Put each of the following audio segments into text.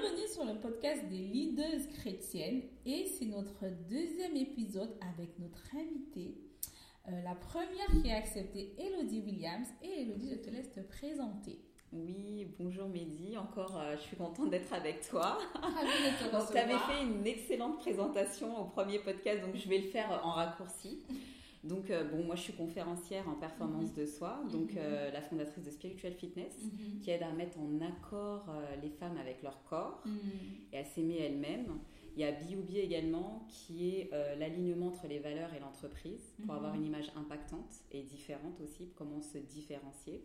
bienvenue sur le podcast des leaders chrétiennes et c'est notre deuxième épisode avec notre invitée, euh, la première qui a accepté Elodie Williams. Et Elodie, je te laisse te présenter. Oui, bonjour Mehdi, encore euh, je suis contente d'être avec toi. Tu avais fait une excellente présentation au premier podcast, donc je vais le faire en raccourci. Donc, euh, bon, moi, je suis conférencière en performance mhm. de soi, donc mhm. euh, la fondatrice de Spiritual Fitness, mhm. qui aide à mettre en accord euh, les femmes avec leur corps et à s'aimer elles-mêmes. Il y a B.O.B. également, qui est l'alignement entre les valeurs et l'entreprise, pour avoir une image impactante et différente aussi, comment se différencier.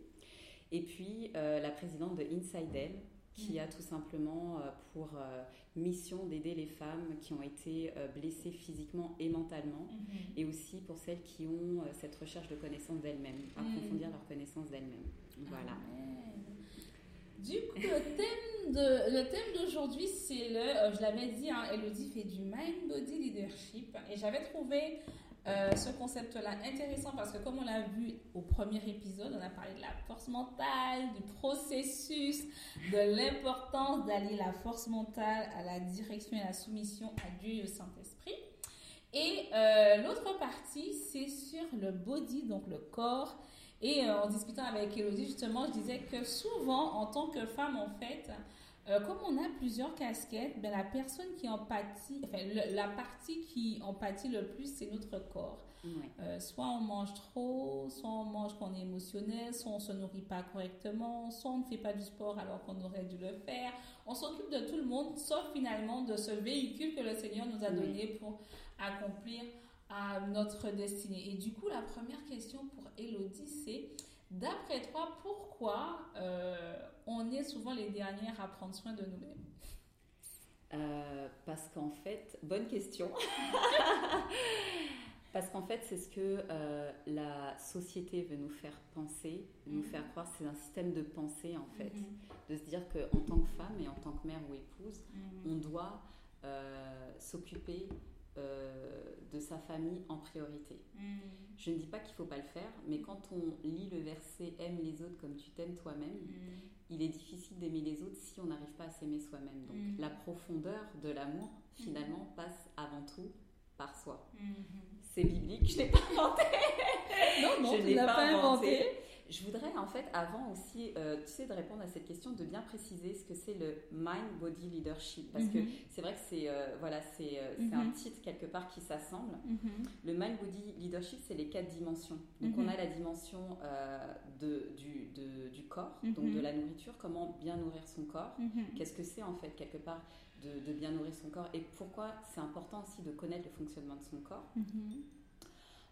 Et puis, la présidente de Inside Elle, qui a tout simplement euh, pour euh, mission d'aider les femmes qui ont été euh, blessées physiquement et mentalement, mhm. et aussi pour celles qui ont cette recherche de connaissance d'elles-mêmes, approfondir mhm. leur connaissance d'elles-mêmes. Voilà. Du coup, le thème de le thème d'aujourd'hui, c'est le, je l'avais dit, hein, Elodie fait du mind body leadership, et j'avais trouvé euh, ce concept-là intéressant parce que comme on l'a vu au premier épisode, on a parlé de la force mentale, du processus, de l'importance d'allier la force mentale à la direction et la soumission à Dieu et au Saint-Esprit. Et euh, l'autre partie, c'est sur le body, donc le corps. Et euh, en discutant avec Elodie, justement, je disais que souvent, en tant que femme, en fait, euh, comme on a plusieurs casquettes, ben, la personne qui empathie, enfin, la partie qui empathie le plus, c'est notre corps. Euh, soit on mange trop, soit on mange quand on est émotionnel, soit on se nourrit pas correctement, soit on ne fait pas du sport alors qu'on aurait dû le faire. On s'occupe de tout le monde, sauf finalement de ce véhicule que le Seigneur nous a donné pour accomplir à notre destinée. Et du coup, la première question pour Elodie, c'est D'après toi, pourquoi euh, on est souvent les dernières à prendre soin de nous-mêmes euh, Parce qu'en fait, bonne question. parce qu'en fait, c'est ce que euh, la société veut nous faire penser, nous mhm. faire croire. C'est un système de pensée, en fait. Mhm. De se dire qu'en tant que femme et en tant que mère ou épouse, mhm. on doit s'occuper euh, de sa famille en priorité. Je ne dis pas qu'il ne faut pas le faire, mais quand on lit le verset Aime les autres comme tu t'aimes toi-même. Il est difficile d'aimer les autres si on n'arrive pas à s'aimer soi-même. Donc hmm. la profondeur de l'amour, finalement, passe avant tout par soi. C'est biblique, je ne l'ai pas inventé. Non, non, je ne l'ai pas, inventé. Je voudrais en fait, avant aussi, euh, tu sais, de répondre à cette question, de bien préciser ce que c'est le Mind Body Leadership. Parce que mhm. c'est vrai que c'est euh, voilà, c'est euh, un mhm. titre quelque part qui s'assemble. Mhm. Le Mind Body Leadership, c'est les quatre dimensions. Donc on a la dimension de, du, de, du corps, donc de la nourriture, comment bien nourrir son corps. Qu'est-ce que c'est en fait quelque part de, de, bien nourrir son corps et pourquoi c'est important aussi de connaître le fonctionnement de son corps.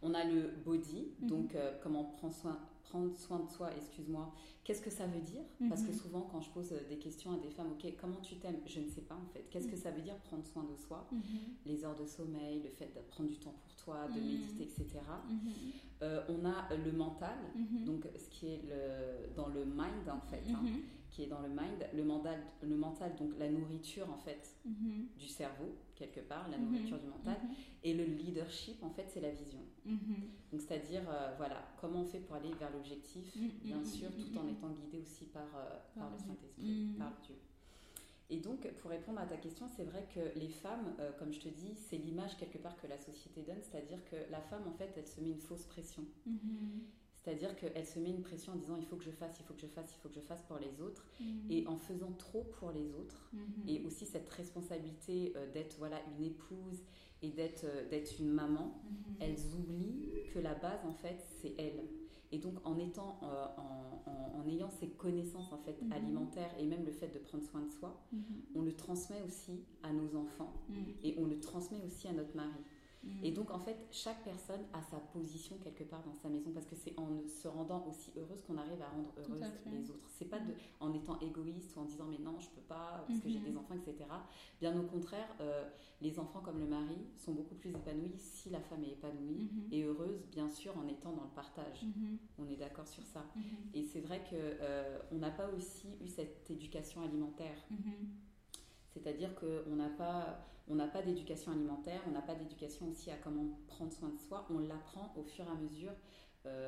On a le body, mhm. donc euh, comment prendre soin, prendre soin de soi, excuse-moi. Qu'est-ce que ça veut dire? Parce que mhm. souvent, quand je pose euh, des questions à des femmes, ok, comment tu t'aimes? Je ne sais pas en fait. Qu'est-ce que mhm. ça veut dire prendre soin de soi? Les heures de sommeil, le fait de prendre du temps pour toi, de méditer, etc. Euh, on a le mental, donc ce qui est le, dans le mind en fait. Hein qui est dans le mind, le mental, le mental donc la nourriture en fait mhm. du cerveau quelque part, la mhm. nourriture du mental, mhm. et le leadership en fait c'est la vision. Donc c'est-à-dire euh, voilà comment on fait pour aller vers l'objectif, bien sûr, tout en étant guidé aussi par euh, par, le Saint Esprit, par Dieu. Et donc, pour répondre à ta question, c'est vrai que les femmes, euh, comme je te dis, c'est l'image quelque part que la société donne, c'est-à-dire que la femme, en fait, elle se met une fausse pression. C'est-à-dire qu'elle se met une pression en disant il faut que je fasse, il faut que je fasse, il faut que je fasse pour les autres. Mhm. Et en faisant trop pour les autres, mhm. et aussi cette responsabilité euh, d'être voilà, une épouse et d'être euh, d'être une maman, mhm. elles oublient que la base, en fait, c'est elle. Et donc, en, étant, euh, en, en, ayant ces connaissances en fait, alimentaires et même le fait de prendre soin de soi, on le transmet aussi à nos enfants et on le transmet aussi à notre mari. Et donc, en fait, chaque personne a sa position quelque part dans sa maison parce que c'est en se rendant aussi heureuse qu'on arrive à rendre heureuse les autres. C'est pas de, en étant égoïste ou en disant mais non, je peux pas parce que j'ai mhm. des enfants, etc. Bien au contraire, euh, les enfants comme le mari sont beaucoup plus épanouis si la femme est épanouie mhm. et heureuse, bien sûr, en étant dans le partage. Mhm. On est d'accord sur ça. Et c'est vrai qu'on euh, n'a pas aussi eu cette éducation alimentaire. C'est-à-dire qu'on n'a pas, on n'a pas d'éducation alimentaire, on n'a pas d'éducation aussi à comment prendre soin de soi. On l'apprend au fur et à mesure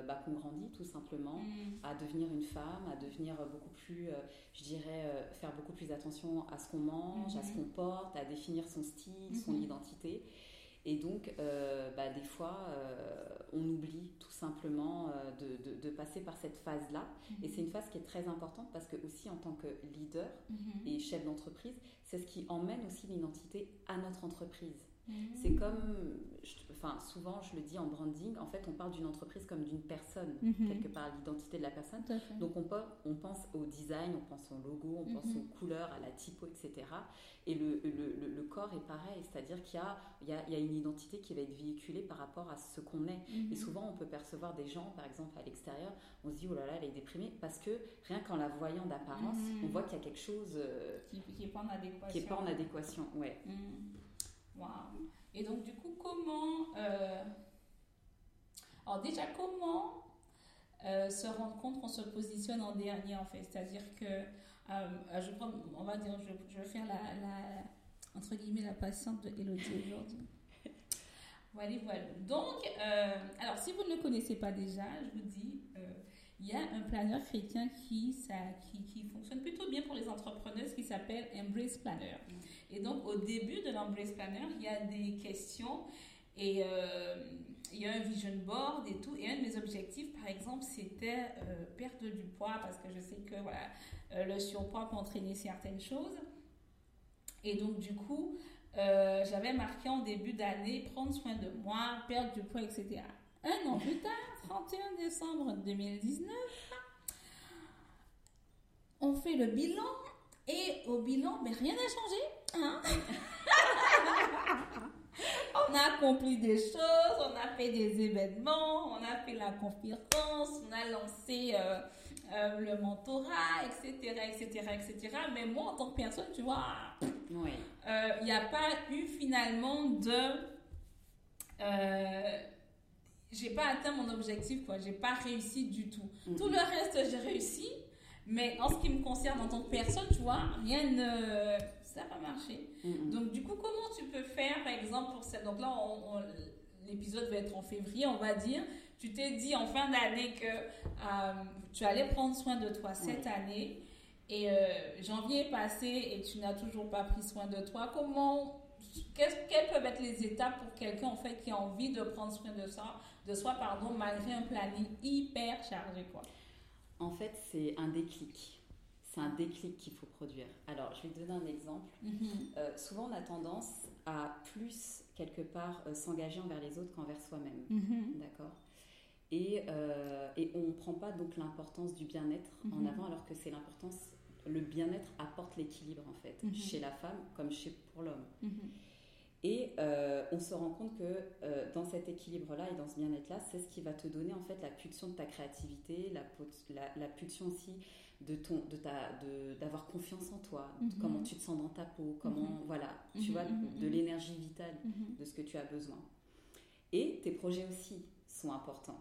bah, qu'on grandit tout simplement, mm. à devenir une femme, à devenir beaucoup plus, je dirais, faire beaucoup plus attention à ce qu'on mange, à ce mm-hmm. qu'on porte, à définir son style, son mm-hmm. identité. Et donc, euh, bah, des fois, euh, on oublie tout simplement euh, de, de, passer par cette phase-là. Mhm. Et c'est une phase qui est très importante parce que aussi en tant que leader mhm. et chef d'entreprise, c'est ce qui emmène aussi l'identité à notre entreprise. Mhm. C'est comme, enfin souvent je le dis en branding, en fait on parle d'une entreprise comme d'une personne, mhm. quelque part l'identité de la personne. Donc on, peut, on pense au design, on pense au logo, on pense mhm. aux couleurs, à la typo, etc. Et le, le, le, corps est pareil, c'est-à-dire qu'il y a, y, y une identité qui va être véhiculée par rapport à ce qu'on est. Et souvent on peut percevoir des gens, par exemple à l'extérieur, on se dit oh là là elle est déprimée parce que rien qu'en la voyant d'apparence, on voit qu'il y a quelque chose euh, qui n'est pas en adéquation. Qui est pas en adéquation, ouais. Et donc, du coup, comment. Euh, alors, déjà, comment euh, se rendre compte qu'on se positionne en dernier, en fait? C'est-à-dire que. Euh, je prends, on va dire, je, vais faire la, entre guillemets, la patiente de Elodie aujourd'hui. Voilà, voilà. Donc, alors, si vous ne le connaissez pas déjà, je vous dis il y a un planeur chrétien qui, ça, qui, qui, fonctionne plutôt bien pour les entrepreneuses qui s'appelle Embrace Planner. Et donc, au début de l'Embrace Planner, il y a des questions et euh, il y a un vision board et tout. Et un de mes objectifs, par exemple, c'était euh, perdre du poids parce que je sais que voilà, euh, le surpoids peut entraîner certaines choses. Et donc, du coup, j'avais marqué en début d'année prendre soin de moi, perdre du poids, etc. Un an plus tard, 31 décembre 2019, on fait le bilan et au bilan, mais rien n'a changé. Hein. on a accompli des choses, on a fait des événements, on a fait la conférence, on a lancé euh, euh, le mentorat, etc., etc., etc. Mais moi, en tant que personne, tu vois, il n'y a pas eu finalement de j'ai pas atteint mon objectif, quoi. J'ai pas réussi du tout. Mm-hmm. Tout le reste, j'ai réussi. Mais en ce qui me concerne en tant que personne, tu vois, rien ne. Ça n'a pas marché. Mm-hmm. Donc, du coup, comment tu peux faire, par exemple, pour cette. Donc là, l'épisode va être en février, on va dire. Tu t'es dit en fin d'année que euh, tu allais prendre soin de toi cette année. Et euh, janvier est passé et tu n'as toujours pas pris soin de toi. Comment quelles peuvent être les étapes pour quelqu'un en fait qui a envie de prendre soin de ça, de soi pardon, malgré un planning hyper chargé quoi? En fait, c'est un déclic. C'est un déclic qu'il faut produire. Alors, je vais te donner un exemple. Mm-hmm. Euh, souvent, on a tendance à plus quelque part euh, s'engager envers les autres qu'envers soi-même. Mm-hmm. D'accord? Et, euh, et, on ne prend pas donc l'importance du bien-être en mm-hmm. avant, alors que c'est l'importance, le bien-être apporte l'équilibre en fait, chez la femme comme chez pour l'homme. Et euh, on se rend compte que euh, dans cet équilibre-là et dans ce bien-être-là, c'est ce qui va te donner en fait la pulsion de ta créativité, la, la, pulsion aussi de ton, de ta, d'avoir confiance en toi, mhm. comment tu te sens dans ta peau, comment, mhm. voilà, tu mhm. vois, de l'énergie vitale, de ce que tu as besoin. Et tes projets aussi sont importants.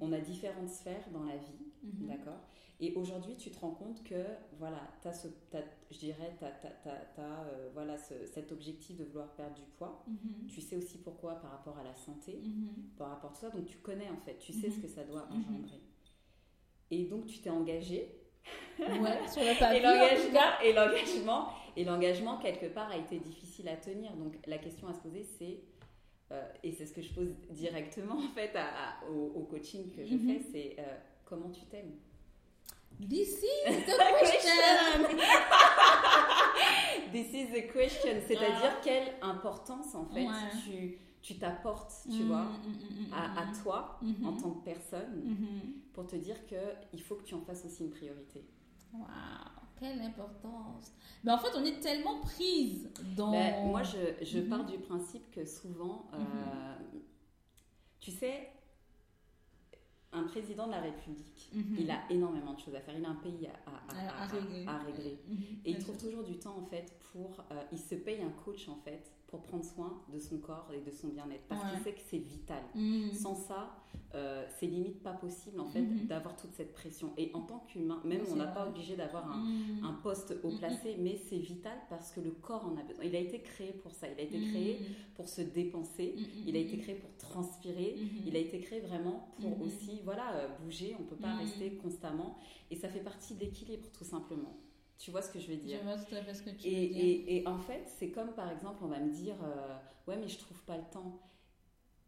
On a différentes sphères dans la vie, d'accord? Et aujourd'hui, tu te rends compte que, voilà, tu as, ce, je dirais, tu as, euh, voilà, cet objectif de vouloir perdre du poids. Mhm. Tu sais aussi pourquoi par rapport à la santé, mhm. par rapport à ça. Donc, tu connais en fait, tu sais ce mhm. que ça doit engendrer. Et donc, tu t'es engagé. Ouais, sur papier. et l'engagement, et l'engagement, quelque part, a été difficile à tenir. Donc, la question à se poser, c'est. Euh, et c'est ce que je pose directement en fait au, coaching que je fais, c'est euh, comment tu t'aimes? This is the question. This is the question. C'est-à-dire quelle importance en fait tu tu t'apportes, tu mm, vois, mm, mm, à, toi mm-hmm. en tant que personne mm-hmm. pour te dire que il faut que tu en fasses aussi une priorité. Waouh, quelle importance. Mais en fait, on est tellement prise dans. Ben, moi, je, je mm-hmm. pars du principe que souvent, euh, tu sais, un président de la République, mhm. il a énormément de choses à faire. Il a un pays à, régler. Mhm. Et il trouve toujours du temps, en fait, pour. Euh, il se paye un coach, en fait, pour prendre soin de son corps et de son bien-être parce qu'il sait que c'est vital. Mm. Sans ça, euh, c'est limite pas possible en fait mm-hmm. d'avoir toute cette pression. Et en tant qu'humain, même on n'a pas obligé d'avoir un, mm. un, poste haut placé, mais c'est vital parce que le corps en a besoin. Il a été créé pour ça. Il a été créé mm. pour se dépenser. Il a été créé pour transpirer. Il a été créé vraiment pour aussi voilà euh, bouger. On peut pas rester constamment. Et ça fait partie d'équilibre tout simplement. Tu vois ce que je veux dire? Je vois tout à fait ce que tu et, veux dire. Et, et, en fait, c'est comme par exemple, on va me dire euh, Ouais, mais je trouve pas le temps.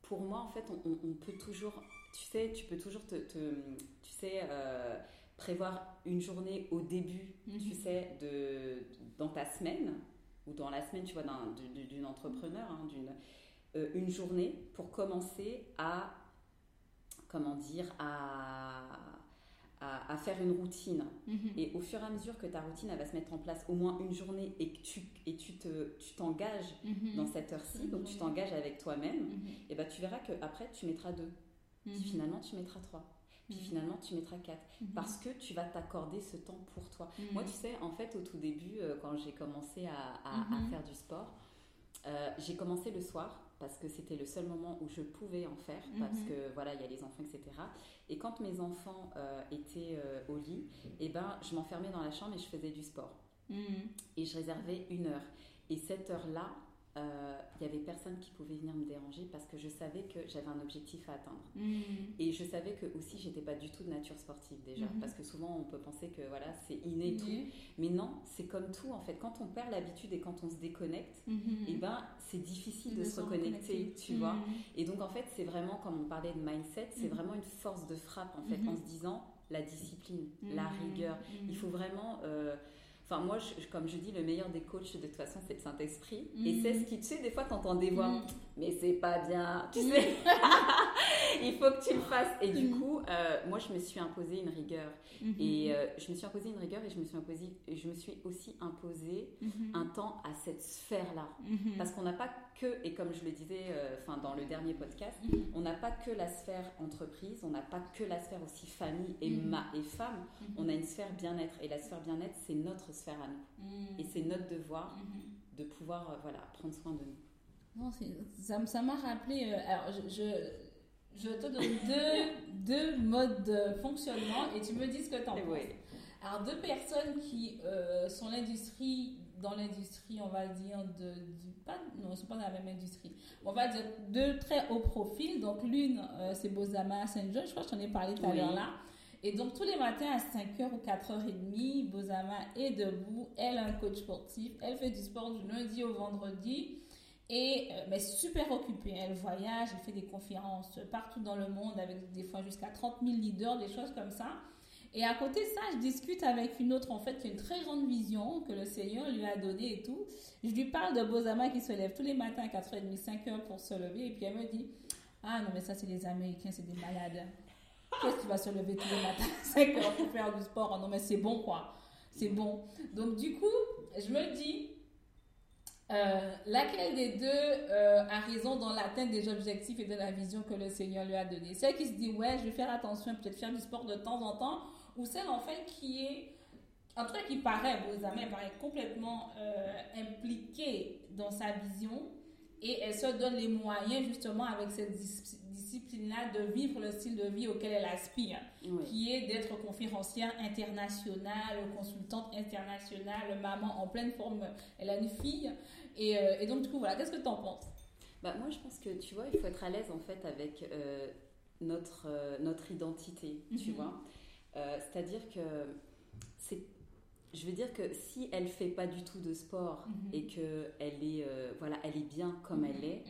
Pour moi, en fait, on, on, peut toujours. Tu sais, tu peux toujours te. te tu sais. Euh, prévoir une journée au début, tu mhm. sais, de, dans ta semaine, ou dans la semaine, tu vois, d'une entrepreneur, hein, d'une, euh, une journée pour commencer à, comment dire, à, à, faire une routine. Mhm. Et au fur et à mesure que ta routine elle va se mettre en place au moins une journée et que tu et tu te tu t'engages mhm. dans cette heure-ci, donc tu t'engages avec toi-même, mhm. et ben tu verras que après tu mettras deux. Puis finalement tu mettras trois. Puis finalement tu mettras quatre. Parce que tu vas t'accorder ce temps pour toi. Moi tu sais, en fait au tout début, euh, quand j'ai commencé à, à, faire du sport, euh, j'ai commencé le soir parce que c'était le seul moment où je pouvais en faire, parce que voilà, il y a les enfants, etc. Et quand mes enfants euh, étaient euh, au lit, eh ben, je m'enfermais dans la chambre et je faisais du sport. Mm. Et je réservais une heure. Et cette heure-là, il euh, n'y avait personne qui pouvait venir me déranger parce que je savais que j'avais un objectif à atteindre. Mm. Et je savais que aussi j'étais pas du tout de nature sportive déjà mm-hmm. parce que souvent on peut penser que voilà c'est inné et tout, mais non c'est comme tout en fait quand on perd l'habitude et quand on se déconnecte, mm-hmm. et eh ben c'est difficile de, se reconnecter, tu vois. Mm-hmm. Et donc en fait c'est vraiment comme on parlait de mindset, c'est vraiment une force de frappe en fait en se disant la discipline, la rigueur. Il faut vraiment euh, Enfin, moi, comme je dis, le meilleur des coachs, de toute façon, c'est le Saint-Esprit. Et mm. c'est ce qui, tu sais, des fois, t'entends des voix, mm. Mais c'est pas bien, tu sais. il faut que tu le fasses. Et du mm. coup, euh, moi, je me suis imposé une rigueur. Mm-hmm. Et euh, je me suis imposé une rigueur et je me suis, imposé, je me suis aussi imposé mm-hmm. un temps à cette sphère-là. Mm-hmm. Parce qu'on n'a pas que, et comme je le disais euh, dans le dernier podcast, on n'a pas que la sphère entreprise, on n'a pas que la sphère aussi famille et, ma, et femme, on a une sphère bien-être. Et la sphère bien-être, c'est notre sphère à nous. Et c'est notre devoir de pouvoir voilà, prendre soin de nous. Non, ça m'a rappelé. alors, je je te donne deux, deux modes de fonctionnement et tu me dis ce que tu en penses. Alors, deux personnes qui euh, sont l'industrie, dans l'industrie, on va dire, de, du, pas, non, ils sont pas dans la même industrie. On va dire deux très haut profil. Donc, l'une, euh, c'est Bozama Saint John, je crois que je t'en ai parlé tout à l'heure là. Et donc, tous les matins à 5h ou 4h30, Bozama est debout. Elle a un coach sportif. Elle fait du sport du lundi au vendredi. Et euh, mais super occupée, elle voyage, elle fait des conférences partout dans le monde avec des fois jusqu'à 30 000 leaders, des choses comme ça. Et à côté de ça, je discute avec une autre en fait qui a une très grande vision que le Seigneur lui a donnée et tout. Je lui parle de Bozama qui se lève tous les matins à 4h30, 5h pour se lever et puis elle me dit "Ah non mais ça c'est les Américains, c'est des malades. Qu'est-ce que tu vas se lever tous les matins 5h pour faire du sport Non mais c'est bon quoi. C'est bon." Donc du coup, je me dis euh, laquelle des deux euh, a raison dans l'atteinte des objectifs et de la vision que le Seigneur lui a donnée? Celle qui se dit, ouais, je vais faire attention, peut-être faire du sport de temps en temps, ou celle en fait qui est, en tout cas qui paraît, vos amis, paraît complètement euh, impliquée dans sa vision et elle se donne les moyens justement avec cette discipline-là de vivre le style de vie auquel elle aspire, qui est d'être conférencière internationale, consultante internationale, maman en pleine forme. Elle a une fille. Et, euh, et donc, du coup, voilà, qu'est-ce que tu en penses? Bah, Moi, je pense que, tu vois, il faut être à l'aise en fait avec euh, notre, euh, notre identité, tu mhm. vois. C'est-à-dire que c'est je veux dire que si elle fait pas du tout de sport mhm. et que elle est voilà elle est bien comme elle est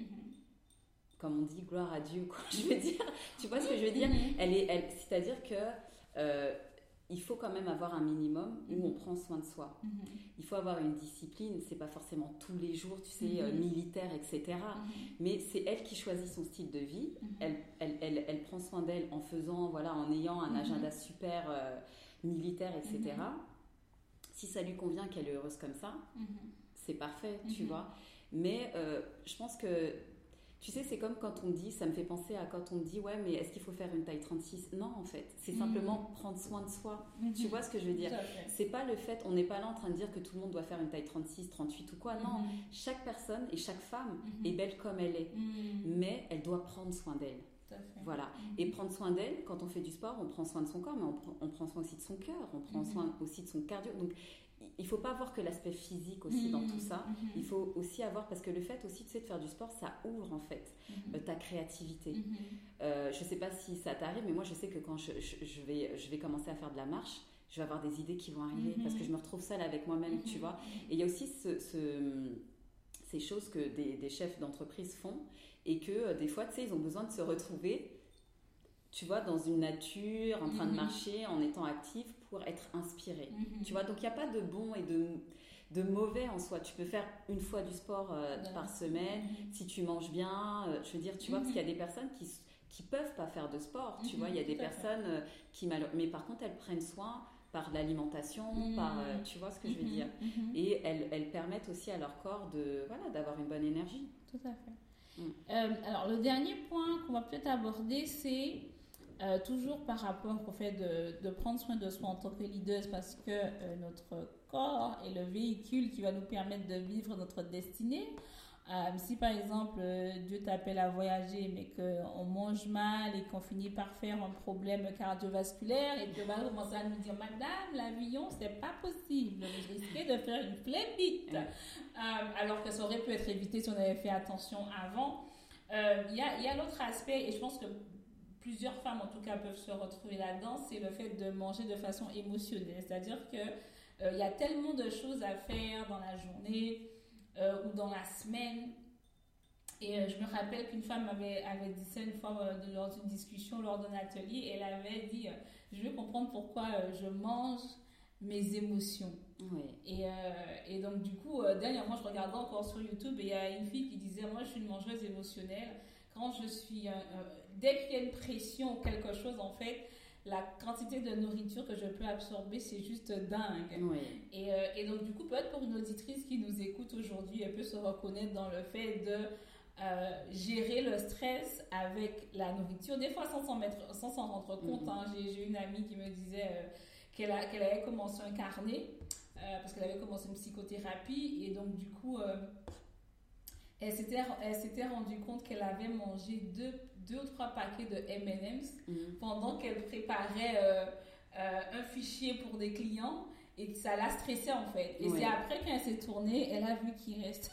comme on dit, gloire à Dieu, quoi. Je veux dire, tu vois ce que je veux dire? mhm. Elle est, elle, c'est-à-dire que euh, il faut quand même avoir un minimum où on prend soin de soi. Mhm. Il faut avoir une discipline. C'est pas forcément tous les jours, tu sais, euh, mhm. militaire, etc. Mais c'est elle qui choisit son style de vie. Elle, elle, elle, elle, prend soin d'elle en faisant, voilà, en ayant un agenda super euh, militaire, etc. Si ça lui convient, qu'elle est heureuse comme ça, c'est parfait, tu vois. Mais je pense que Tu sais, c'est comme quand on dit, ça me fait penser à quand on dit, ouais, mais est-ce qu'il faut faire une taille 36 Non, en fait, c'est Mhm. simplement prendre soin de soi. Tu Mhm. vois ce que je veux dire? C'est pas le fait, on n'est pas là en train de dire que tout le monde doit faire une taille 36, 38 ou quoi. Non, Mhm. chaque personne et chaque femme Mhm. est belle comme elle est, Mhm. mais elle doit prendre soin d'elle. Voilà. Mhm. Et prendre soin d'elle, quand on fait du sport, on prend soin de son corps, mais on, prend- on prend soin aussi de son cœur, on prend Mhm. soin aussi de son cardio. Donc, il- il faut pas voir que l'aspect physique aussi dans tout ça. Mhm. Il faut aussi avoir, parce que le fait aussi tu sais, de faire du sport, ça ouvre en fait euh, ta créativité. Euh, je sais pas si ça t'arrive, mais moi je sais que quand je, je- je vais, je vais commencer à faire de la marche, je vais avoir des idées qui vont arriver parce que je me retrouve seule avec moi-même, tu vois. Et il y a aussi ce, ce- ces choses que des, des chefs d'entreprise font et que euh, des fois, tu sais, ils ont besoin de se retrouver, tu vois, dans une nature, en train de Mhm. marcher, en étant actif pour être inspiré. Mhm. Tu vois, donc il n'y a pas de bon et de, de mauvais en soi. Tu peux faire une fois du sport euh, par semaine, Mhm. si tu manges bien, euh, je veux dire, tu vois, parce qu'il y a des personnes qui qui peuvent pas faire de sport, tu vois, il y a des personnes euh, qui mal... mais par contre elles prennent soin par l'alimentation, par euh, tu vois ce que je veux Mhm. dire. Mhm. Et elles, elles permettent aussi à leur corps de voilà d'avoir une bonne énergie. Tout à fait. Euh, alors, le dernier point qu'on va peut-être aborder, c'est euh, toujours par rapport au fait de, de prendre soin de soi en tant que leader, parce que euh, notre corps est le véhicule qui va nous permettre de vivre notre destinée. Euh, si par exemple euh, Dieu t'appelle à voyager mais qu'on mange mal et qu'on finit par faire un problème cardiovasculaire et que va commencer à nous dire Madame, l'avion c'est pas possible, vous risquez de faire une. Ouais. Euh, alors que ça aurait pu être évité si on avait fait attention avant. Euh, Il y a, a l'autre aspect, et je pense que plusieurs femmes en tout cas peuvent se retrouver là-dedans, c'est le fait de manger de façon émotionnelle. C'est-à-dire que il y a tellement de choses à faire dans la journée euh, ou dans la semaine. Et euh, je me rappelle qu'une femme avait, avait dit ça une fois euh, lors d'une discussion, lors d'un atelier. Elle avait dit euh, Je veux comprendre pourquoi je mange mes émotions. Oui. Et, et donc, du coup, dernièrement, je regardais encore sur YouTube et il y a une fille qui disait Moi, je suis une mangeuse émotionnelle. Quand je suis. dès qu'il y a une pression ou quelque chose, en fait, la quantité de nourriture que je peux absorber, c'est juste dingue. Oui. Et, euh, et donc, du coup, peut-être pour une auditrice qui nous écoute aujourd'hui, elle peut se reconnaître dans le fait de euh, gérer le stress avec la nourriture, des fois sans s'en mettre, sans s'en rendre compte. Mhm. hein. J'ai, j'ai une amie qui me disait euh, qu'elle, a- qu'elle avait commencé un carnet parce qu'elle avait commencé une psychothérapie et donc du coup, elle, s'était, elle s'était rendue compte qu'elle avait mangé deux, deux ou trois paquets de M&M's Mhm. pendant qu'elle préparait euh, euh, un fichier pour des clients et ça l'a stressée en fait. Et Ouais. c'est après qu'elle s'est tournée, elle a vu qu'il restait.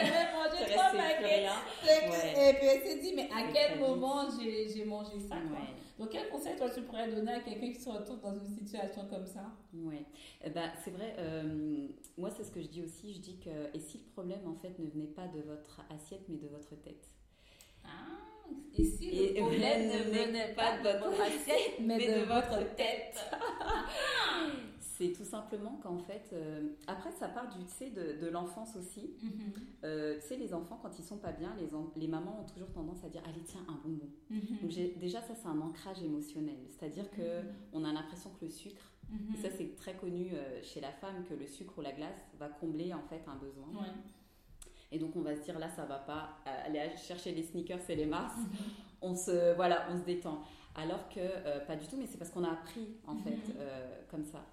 elle avait mangé trois paquets. rien. Et puis elle s'est dit, mais à quel moment j'ai, mangé ça quoi. Ouais. Donc quel conseil toi tu pourrais donner à quelqu'un qui se retrouve dans une situation comme ça? Ouais. Eh ben, c'est vrai, euh, moi c'est ce que je dis aussi, je dis que, et si le problème en fait ne venait pas de votre assiette mais de votre tête? Ah, et si le Et problème ne venait pas de votre assiette, mais, mais de, de votre tête. C'est tout simplement qu'en fait, euh, après ça part du, tu sais, de, de l'enfance aussi. Mhm, Euh, tu sais, les enfants quand ils sont pas bien, les, mamans ont toujours tendance à dire allez tiens un bonbon. mhm, Donc j'ai- déjà ça c'est un ancrage émotionnel, c'est-à-dire que on a l'impression que le sucre, mhm. et ça c'est très connu euh, chez la femme que le sucre ou la glace va combler en fait un besoin. Ouais. Et donc on va se dire là ça va pas, euh, aller chercher les sneakers et les Mars, on se voilà, on se détend. Alors que euh, pas du tout, mais c'est parce qu'on a appris en fait Mhm. euh, comme ça.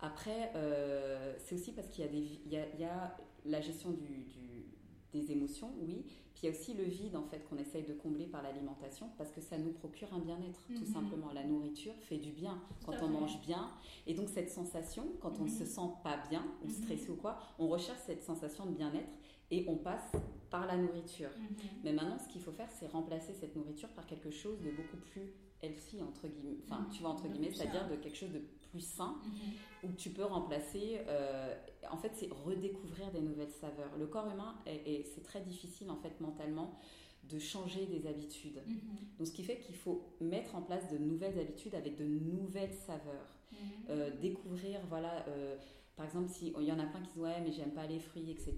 Après, euh, c'est aussi parce qu'il y a des, il y a, il y a la gestion du, du- des émotions, oui. Puis il y a aussi le vide en fait qu'on essaye de combler par l'alimentation parce que ça nous procure un bien-être tout Mhm. simplement. La nourriture fait du bien Tout quand on fait. mange bien. Et donc cette sensation, quand on Mhm. se sent pas bien ou Mhm. stressé ou quoi, on recherche cette sensation de bien-être et on passe par la nourriture. Mhm. Mais maintenant, ce qu'il faut faire, c'est remplacer cette nourriture par quelque chose de beaucoup plus healthy, entre guillemets. Enfin, Mhm. tu vois, entre guillemets, c'est-à-dire de quelque chose de plus sain, Mhm. où tu peux remplacer. euh, en fait, c'est redécouvrir des nouvelles saveurs. Le corps humain, est- c'est très difficile, en fait, mentalement, de changer des habitudes. Mhm. Donc, ce qui fait qu'il faut mettre en place de nouvelles habitudes avec de nouvelles saveurs. Mhm. Euh, découvrir, voilà, euh, par exemple, si il y en a plein qui disent ouais, mais j'aime pas les fruits, etc.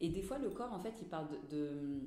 Et des fois, le corps, en fait, il parle de, de-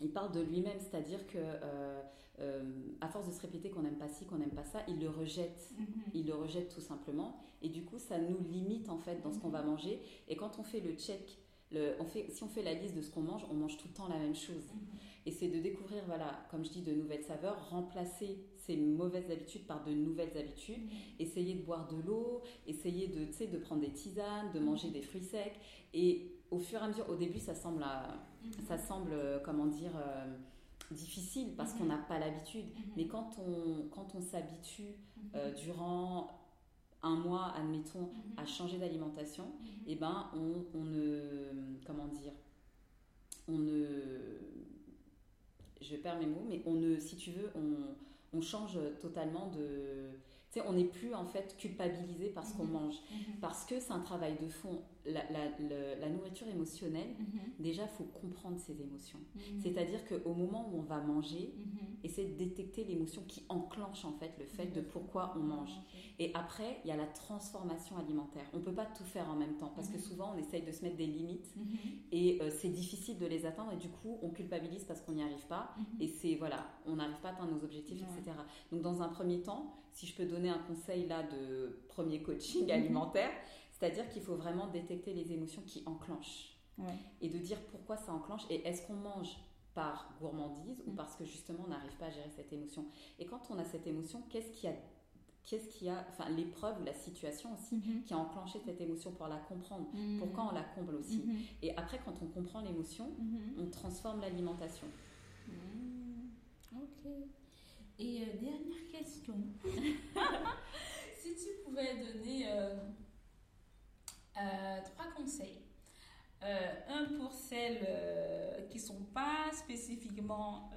il parle de lui-même, c'est-à-dire que euh, euh, à force de se répéter qu'on n'aime pas ci, qu'on n'aime pas ça, il le rejette. Mhm. Il le rejette tout simplement, et du coup, ça nous limite en fait dans ce qu'on va manger. Et quand on fait le check, le, on fait, si on fait la liste de ce qu'on mange, on mange tout le temps la même chose. Mhm. Et c'est de découvrir, voilà, comme je dis, de nouvelles saveurs, remplacer ces mauvaises habitudes par de nouvelles habitudes, mm. essayer de boire de l'eau, essayer de, de prendre des tisanes, de manger des fruits secs. Et au fur et à mesure, au début, ça semble, mm-hmm. ça semble comment dire, difficile parce qu'on n'a pas l'habitude. Mais quand on, quand on s'habitue euh, durant un mois, admettons, à changer d'alimentation, et eh ben on, on, ne. Comment dire On ne. Je perds mes mots, mais on ne. Si tu veux, on, on change totalement de on n'est plus en fait culpabilisé par ce qu'on mhm. mange. Mhm. Parce que c'est un travail de fond. La, nourriture émotionnelle, mhm. déjà, il faut comprendre ses émotions. C'est-à-dire qu'au moment où on va manger, essayer de détecter l'émotion qui enclenche en fait le fait de pourquoi on mange. Et après, il y a la transformation alimentaire. On ne peut pas tout faire en même temps parce que souvent, on essaye de se mettre des limites et euh, c'est difficile de les atteindre et du coup, on culpabilise parce qu'on n'y arrive pas. Et c'est, voilà, on n'arrive pas à atteindre nos objectifs, etc. Donc, dans un premier temps, si je peux donner un conseil là de premier coaching mhm. alimentaire, c'est-à-dire qu'il faut vraiment détecter les émotions qui enclenchent et de dire pourquoi ça enclenche et est-ce qu'on mange par gourmandise ou mhm. parce que justement on n'arrive pas à gérer cette émotion. Et quand on a cette émotion, qu'est-ce qui a qu'est-ce qui a, enfin l'épreuve ou la situation aussi mhm. qui a enclenché cette émotion pour la comprendre, pourquoi on la comble aussi? Et après, quand on comprend l'émotion, on transforme l'alimentation. Ok. Et euh, dernière question. si tu pouvais donner euh, euh, trois conseils. un pour celles qui ne sont pas spécifiquement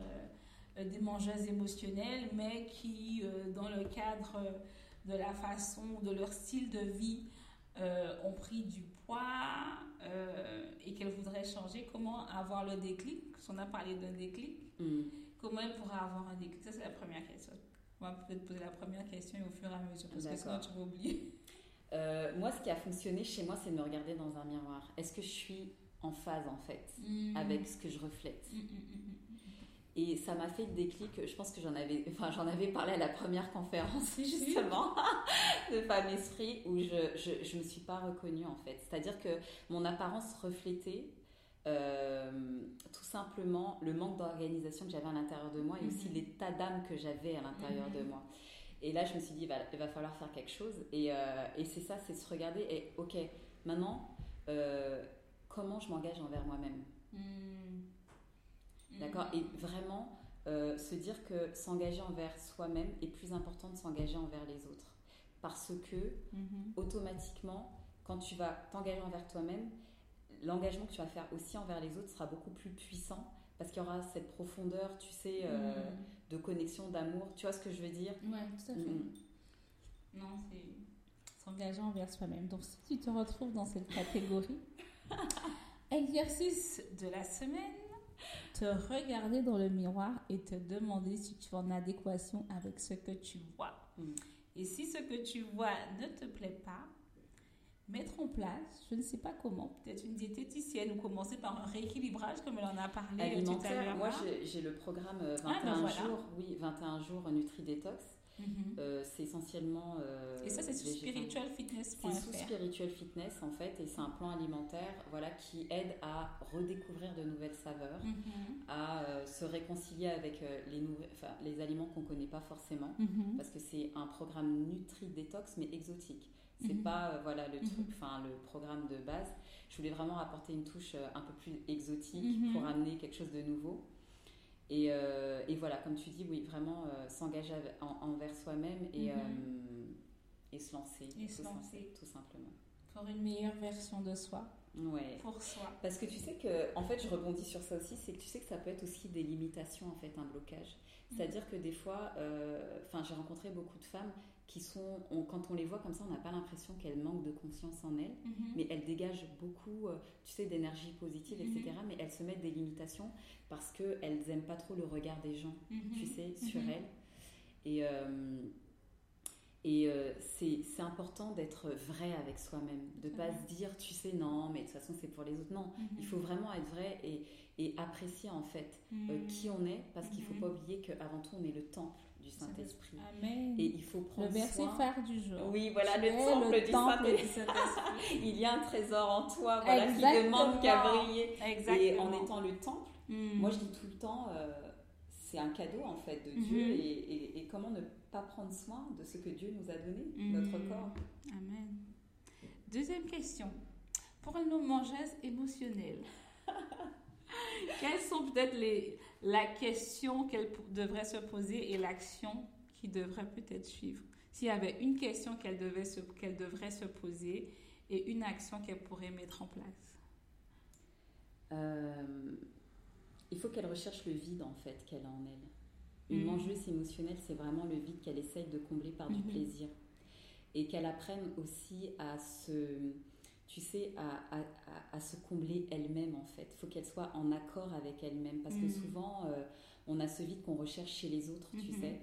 des mangeuses émotionnelles, mais qui, dans le cadre de la façon, de leur style de vie, ont pris du poids et qu'elles voudraient changer. Comment avoir le déclic On a parlé d'un déclic. Mm. Comment elle pourra avoir un déclic? Ça, c'est la première question. On va peut-être poser la première question et au fur et à mesure, parce que sinon tu vas oublier. Euh, moi, ce qui a fonctionné chez moi, c'est de me regarder dans un miroir. Est-ce que je suis en phase, en fait, mm. avec ce que je reflète mm, mm, Et ça m'a fait le déclic. Je pense que j'en avais, enfin, j'en avais parlé à la première conférence, justement, de Femme Esprit, où je, je, me suis pas reconnue, en fait. C'est-à-dire que mon apparence reflétait euh, tout simplement le manque d'organisation que j'avais à l'intérieur de moi et aussi l'état d'âme que j'avais à l'intérieur de moi. Et là, je me suis dit, il va, falloir faire quelque chose. Et, euh, et c'est ça, c'est se regarder et, ok, maintenant, euh, comment je m'engage envers moi-même mhm. D'accord Et vraiment, se dire que s'engager envers soi-même est plus important de s'engager envers les autres. Parce que, automatiquement, quand tu vas t'engager envers toi-même, l'engagement que tu vas faire aussi envers les autres sera beaucoup plus puissant parce qu'il y aura cette profondeur, tu sais, euh, mm. de connexion, d'amour. Tu vois ce que je veux dire? Oui, tout à fait. Mm. Non, c'est s'engager envers soi-même. Donc, si tu te retrouves dans cette catégorie, exercice de la semaine, te regarder dans le miroir et te demander si tu es en adéquation avec ce que tu vois. Mm. Et si ce que tu vois ne te plaît pas, mettre en place, je ne sais pas comment, peut-être une diététicienne ou commencer par un rééquilibrage comme elle en a parlé euh, Alimentaire, tout à l'heure. Moi, j'ai le programme 21 euh, ah, ben jours, oui, 21 jours Nutri Detox. Mhm. Euh, c'est essentiellement. et ça, c'est sur spiritualfitness.fr. C'est sous Spiritual Fitness en fait, et c'est un plan alimentaire voilà, qui aide à redécouvrir de nouvelles saveurs, mhm. à se réconcilier avec les, les aliments qu'on ne connaît pas forcément, mhm. parce que c'est un programme Nutri Detox mais exotique. C'est mhm. pas euh, voilà le truc, mhm. enfin le programme de base. Je voulais vraiment apporter une touche euh, un peu plus exotique mhm. pour amener quelque chose de nouveau. Et, euh, et voilà, comme tu dis, oui, vraiment s'engager envers soi-même et, et se lancer. Et se lancer. Tout simplement. Pour une meilleure version de soi. Ouais. Pour soi. Parce que tu sais que, en fait, je rebondis sur ça aussi, c'est que tu sais que ça peut être aussi des limitations, en fait, un blocage. C'est-à-dire que des fois, enfin, j'ai rencontré beaucoup de femmes qui sont, quand on les voit comme ça, on n'a pas l'impression qu'elles manquent de conscience en elles, mhm. mais elles dégagent beaucoup, euh, tu sais, d'énergie positive, etc. Mhm. Mais elles se mettent des limitations parce qu'elles n'aiment pas trop le regard des gens, mhm. tu sais, sur elles. Et, euh, et euh, c'est important d'être vrai avec soi-même, de ne pas se dire, tu sais, non, mais de toute façon, c'est pour les autres. Non, il faut vraiment être vrai et, et apprécier en fait qui on est, parce qu'il ne faut pas oublier qu'avant tout, on est le temple du Saint-Esprit. Et il faut prendre Le verset phare du jour. Oui, voilà, le temple, du Saint-Esprit. il y a un trésor en toi voilà, qui demande qu'à briller. Et en étant le temple, Mm. Moi, je dis tout le temps, euh, c'est un cadeau en fait de Dieu mm-hmm. et, et, comment ne pas prendre soin de ce que Dieu nous a donné, notre mm. corps. Amen. Deuxième question. Pour nos mangeuses émotionnelles, quelles sont peut-être les, la question qu'elle devrait se poser et l'action qui devrait peut-être suivre? S'il y avait une question qu'elle devait qu'elle devrait se poser et une action qu'elle pourrait mettre en place euh, Il faut qu'elle recherche le vide en fait qu'elle a en elle. Une mm. mangeuse émotionnelle, c'est vraiment le vide qu'elle essaye de combler par du mm-hmm. plaisir. Et qu'elle apprenne aussi à se, tu sais, à, à, à, se combler elle-même en fait. Il faut qu'elle soit en accord avec elle-même. Parce que mm. souvent, euh, on a ce vide qu'on recherche chez les autres, tu mm-hmm. sais.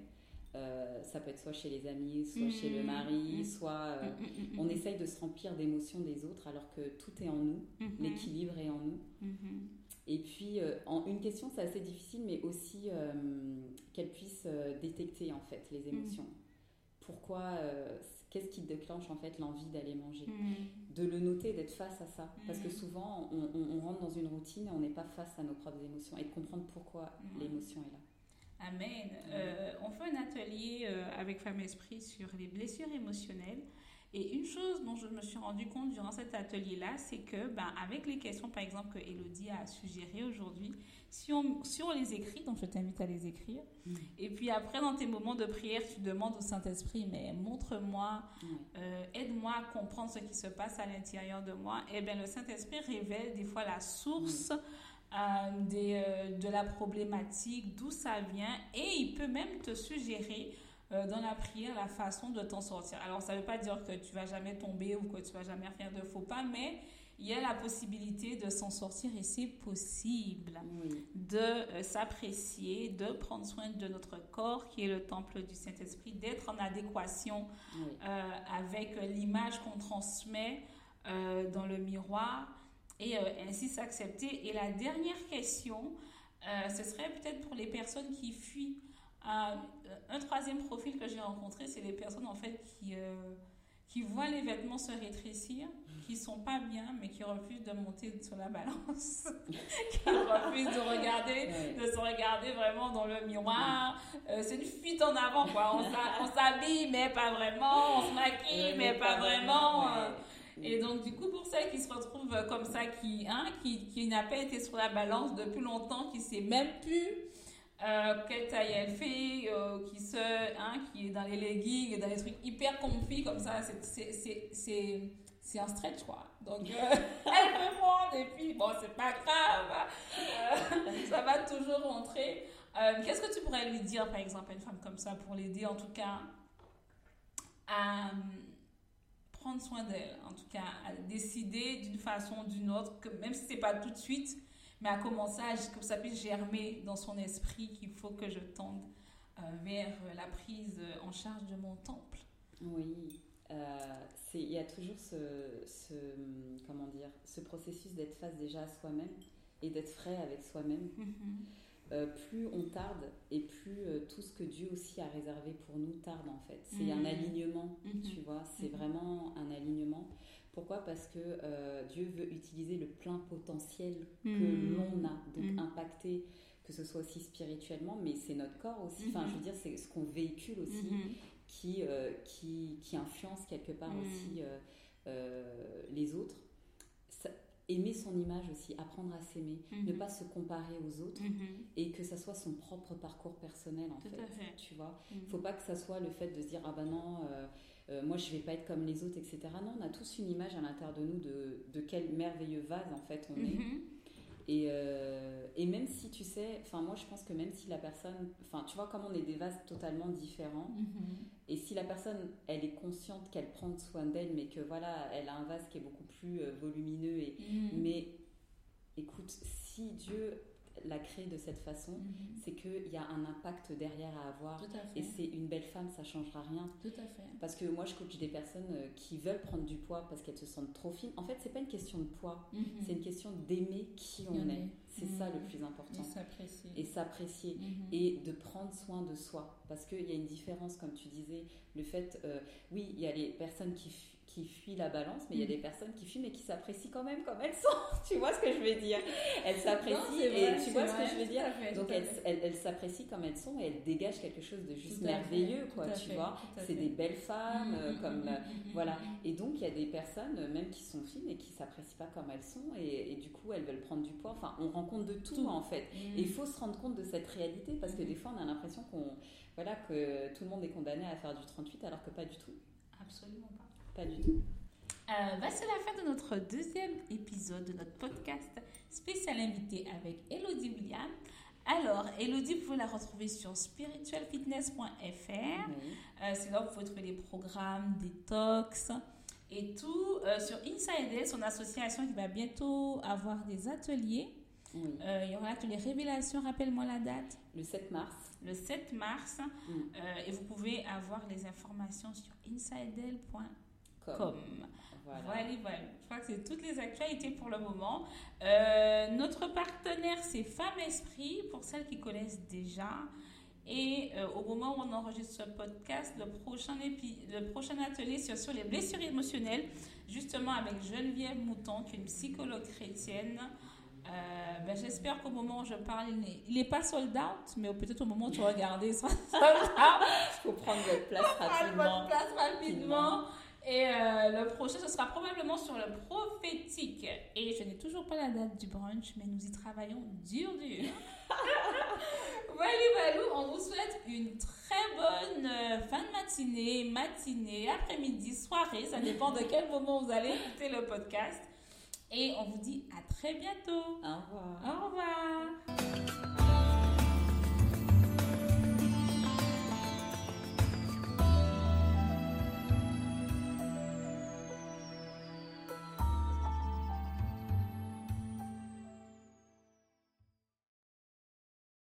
Euh, ça peut être soit chez les amis, soit chez le mm-hmm. mari, soit euh, on essaye de se remplir d'émotions des autres alors que tout est en nous, l'équilibre est en nous. Et puis, en, une question, c'est assez difficile, mais aussi qu'elle puisse détecter en fait les émotions. Pourquoi qu'est-ce qui déclenche en fait l'envie d'aller manger? Hmm. De le noter, d'être face à ça. Parce que souvent, on, rentre dans une routine et on n'est pas face à nos propres émotions et de comprendre pourquoi l'émotion est là. Amen. Euh, on fait un atelier euh, avec Femme Esprit sur les blessures émotionnelles. Et une chose dont je me suis rendu compte durant cet atelier-là, c'est que, ben, avec les questions, par exemple, que Elodie a suggérées aujourd'hui, si on, si on les écrit, donc je t'invite à les écrire, mm. et puis après, dans tes moments de prière, tu demandes au Saint-Esprit, mais montre-moi, mm. euh, aide-moi à comprendre ce qui se passe à l'intérieur de moi, et eh bien le Saint-Esprit révèle des fois la source. Mm. Euh, des, euh, de la problématique, d'où ça vient, et il peut même te suggérer dans la prière la façon de t'en sortir. Alors, ça ne veut pas dire que tu vas jamais tomber ou que tu vas jamais faire de faux pas, mais il y a la possibilité de s'en sortir et c'est possible de euh, s'apprécier, de prendre soin de notre corps qui est le temple du Saint-Esprit, d'être en adéquation euh, avec l'image qu'on transmet euh, dans le miroir et ainsi s'accepter. Et la dernière question, ce serait peut-être pour les personnes qui fuient. Un troisième profil que j'ai rencontré, c'est les personnes en fait qui qui voient les vêtements se rétrécir, qui sont pas bien, mais qui refusent de monter sur la balance, qui refusent de regarder, de se regarder vraiment dans le miroir. Euh, c'est une fuite en avant, quoi. On s'habille, mais pas vraiment. On se maquille, mais pas vraiment. Euh. Et donc, du coup, pour celles qui se retrouvent comme ça, qui, hein, qui, qui n'a pas été sur la balance depuis longtemps, qui sait même plus euh, quelle taille elle fait, euh, qui, se, hein, qui est dans les leggings, dans les trucs hyper comfy comme ça, c'est un stretch quoi. Donc euh, elle peut prendre et puis bon, c'est pas grave, euh, ça va toujours rentrer. Qu'est-ce que tu pourrais lui dire par exemple à une femme comme ça pour l'aider en tout cas à prendre soin d'elle, en tout cas à décider d'une façon ou d'une autre, que même si c'est pas tout de suite, mais à commencer à que ça puisse germer dans son esprit qu'il faut que je tende euh, vers la prise en charge de mon temple. Oui, euh, il y a toujours ce, ce, comment dire, ce processus d'être face déjà à soi-même et d'être frais avec soi-même. Mm-hmm. Euh, plus on tarde et plus tout ce que Dieu aussi a réservé pour nous tarde en fait. C'est un mm-hmm. alignement, mm-hmm. tu vois, c'est vraiment un alignement. Pourquoi? Parce que euh, Dieu veut utiliser le plein potentiel que hmm. l'on a, donc hmm. impacter, que ce soit aussi spirituellement, mais c'est notre corps aussi. Enfin, je veux hmm. dire, c'est ce qu'on véhicule aussi qui, euh, qui, qui, influence quelque part aussi euh, les autres. Aimer son image aussi, apprendre à s'aimer, ne pas se comparer aux autres et que ça soit son propre parcours personnel en fait, Tu vois, il faut pas que ça soit le fait de se dire ah ben non euh, moi je vais pas être comme les autres, etc. Non, on a tous une image à l'intérieur de nous de, de, quel merveilleux vase en fait on est. Et, euh, et, même si tu sais, enfin moi je pense que même si la personne, enfin tu vois comme on est des vases totalement différents, mhm. et si la personne elle est consciente qu'elle prend soin d'elle, mais que voilà elle a un vase qui est beaucoup plus euh, volumineux, et, mhm. mais écoute, si Dieu la créer de cette façon, mhm. c'est qu'il y a un impact derrière à avoir. Et c'est une belle femme, ça changera rien. Tout à fait. Parce que moi, je coach des personnes euh, qui veulent prendre du poids parce qu'elles se sentent trop fines. En fait, c'est pas une question de poids, mhm. c'est une question d'aimer qui on est. C'est ça le mhm. plus important. Et s'apprécier. Et s'apprécier. Et de prendre soin de soi. Parce qu'il y a une différence, comme tu disais, le fait, euh, oui, il y a les personnes qui qui fuient la balance, mais il y a mm. des personnes qui fuient mais qui s'apprécient quand même comme elles sont. tu vois ce que je veux dire? Elles s'apprécient et tu vois ce que je veux dire? Donc elles, s'apprécient comme elles sont et elles dégagent quelque chose de juste merveilleux, quoi, tu vois? C'est des belles femmes, mm, mm, comme voilà. Et donc il y a des personnes même qui sont fines et qui s'apprécient pas comme elles sont et, du coup elles veulent prendre du poids. Enfin, on rencontre de tout, en fait. Et il faut se rendre compte de cette réalité parce que des fois on a l'impression qu'on voilà que tout le monde est condamné à faire du 38 alors que pas du tout. Absolument pas. Pas du tout. Euh, bah, c'est la fin de notre deuxième épisode de notre podcast spécial invité avec Elodie William. Alors, Elodie, vous pouvez la retrouver sur spiritualfitness.fr. Euh, c'est là où vous pouvez trouver des programmes, des talks et tout. Euh, sur Inside son association qui va bientôt avoir des ateliers. il y aura l'atelier Révélation, rappelle-moi la date. Le 7 mars. Le 7 mars. Mm. et vous pouvez avoir les informations sur insidel.fr comme. Voilà. voilà. Je crois que c'est toutes les actualités pour le moment. Euh, notre partenaire, c'est Femme Esprit, pour celles qui connaissent déjà. Et euh, au moment où on enregistre ce podcast, le prochain, le prochain atelier sur, sur les blessures émotionnelles, justement avec Geneviève Mouton, qui est une psychologue chrétienne. Euh, ben, J'espère qu'au moment où je parle, il n'est pas sold out, mais peut-être au moment où tu regardes, il sera sold out. Il faut prendre votre place rapidement. Prendre votre place rapidement. Et euh, le prochain, ce sera probablement sur le prophétique. Et je n'ai toujours pas la date du brunch, mais nous y travaillons dur, dur. voilà, voilà, on vous souhaite une très bonne euh, fin de matinée, matinée, après-midi, soirée. Ça dépend de quel moment vous allez écouter le podcast. Et on vous dit à très bientôt. Au revoir. Au revoir.